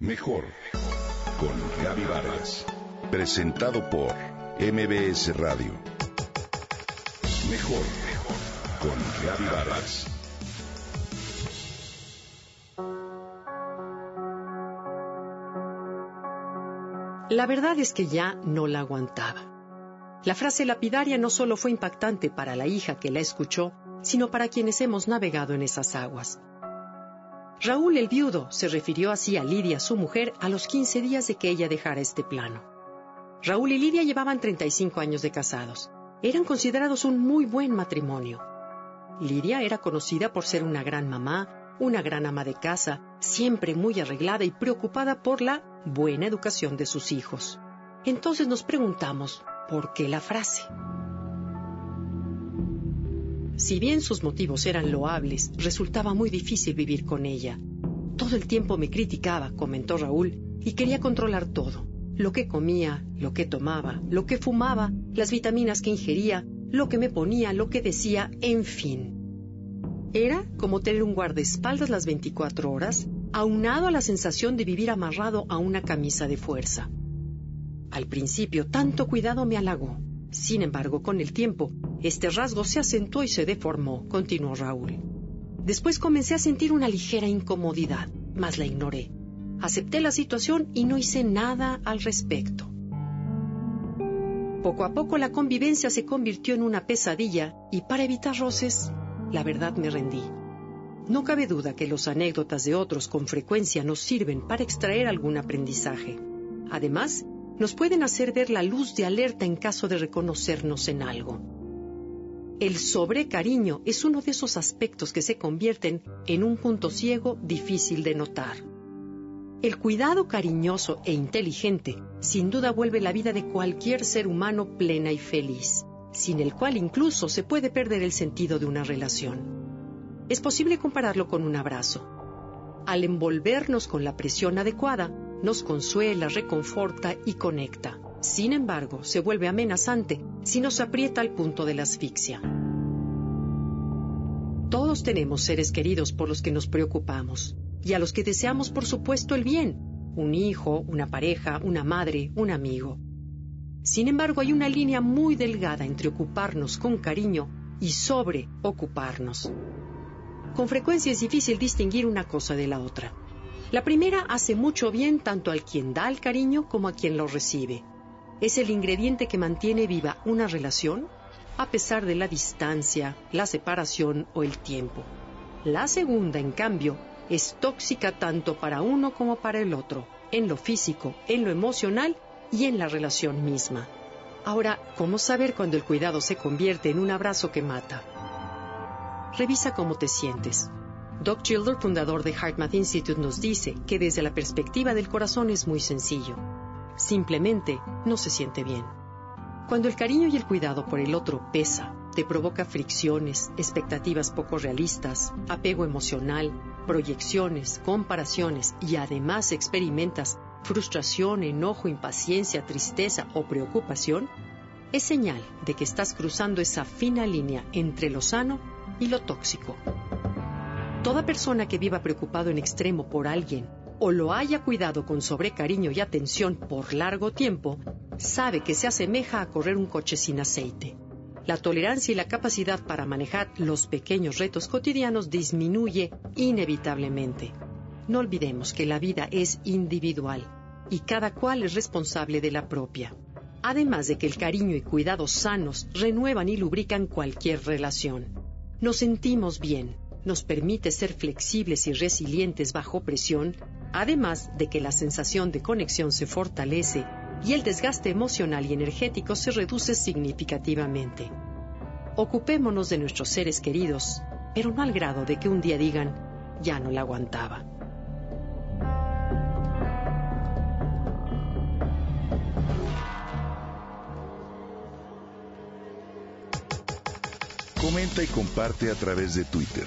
Mejor con Gaby Vargas. Presentado por MBS Radio. Mejor con Gaby Vargas. La verdad es que ya no la aguantaba. La frase lapidaria no solo fue impactante para la hija que la escuchó, sino para quienes hemos navegado en esas aguas. Raúl el viudo se refirió así a Lidia, su mujer, a los 15 días de que ella dejara este plano. Raúl y Lidia llevaban 35 años de casados. Eran considerados un muy buen matrimonio. Lidia era conocida por ser una gran mamá, una gran ama de casa, siempre muy arreglada y preocupada por la buena educación de sus hijos. Entonces nos preguntamos, ¿por qué la frase? Si bien sus motivos eran loables, resultaba muy difícil vivir con ella. Todo el tiempo me criticaba, comentó Raúl, y quería controlar todo. Lo que comía, lo que tomaba, lo que fumaba, las vitaminas que ingería, lo que me ponía, lo que decía, en fin. Era como tener un guardaespaldas las 24 horas, aunado a la sensación de vivir amarrado a una camisa de fuerza. Al principio, tanto cuidado me halagó. Sin embargo, con el tiempo, este rasgo se acentuó y se deformó, continuó Raúl. Después comencé a sentir una ligera incomodidad, mas la ignoré. Acepté la situación y no hice nada al respecto. Poco a poco la convivencia se convirtió en una pesadilla y para evitar roces, la verdad me rendí. No cabe duda que las anécdotas de otros con frecuencia nos sirven para extraer algún aprendizaje. Además, nos pueden hacer ver la luz de alerta en caso de reconocernos en algo. El sobrecariño es uno de esos aspectos que se convierten en un punto ciego difícil de notar. El cuidado cariñoso e inteligente sin duda vuelve la vida de cualquier ser humano plena y feliz, sin el cual incluso se puede perder el sentido de una relación. Es posible compararlo con un abrazo. Al envolvernos con la presión adecuada, nos consuela, reconforta y conecta. Sin embargo, se vuelve amenazante si nos aprieta al punto de la asfixia. Todos tenemos seres queridos por los que nos preocupamos y a los que deseamos, por supuesto, el bien. Un hijo, una pareja, una madre, un amigo. Sin embargo, hay una línea muy delgada entre ocuparnos con cariño y sobreocuparnos. Con frecuencia es difícil distinguir una cosa de la otra. La primera hace mucho bien tanto al quien da el cariño como a quien lo recibe. Es el ingrediente que mantiene viva una relación a pesar de la distancia, la separación o el tiempo. La segunda, en cambio, es tóxica tanto para uno como para el otro, en lo físico, en lo emocional y en la relación misma. Ahora, ¿cómo saber cuando el cuidado se convierte en un abrazo que mata? Revisa cómo te sientes. Doc Childer, fundador de HeartMath Institute, nos dice que desde la perspectiva del corazón es muy sencillo. Simplemente no se siente bien. Cuando el cariño y el cuidado por el otro pesa, te provoca fricciones, expectativas poco realistas, apego emocional, proyecciones, comparaciones y además experimentas frustración, enojo, impaciencia, tristeza o preocupación, es señal de que estás cruzando esa fina línea entre lo sano y lo tóxico. Toda persona que viva preocupado en extremo por alguien o lo haya cuidado con sobrecariño y atención por largo tiempo, sabe que se asemeja a correr un coche sin aceite. La tolerancia y la capacidad para manejar los pequeños retos cotidianos disminuye inevitablemente. No olvidemos que la vida es individual y cada cual es responsable de la propia. Además de que el cariño y cuidados sanos renuevan y lubrican cualquier relación. Nos sentimos bien, nos permite ser flexibles y resilientes bajo presión, además de que la sensación de conexión se fortalece y el desgaste emocional y energético se reduce significativamente. Ocupémonos de nuestros seres queridos, pero no al grado de que un día digan, ya no la aguantaba. Comenta y comparte a través de Twitter.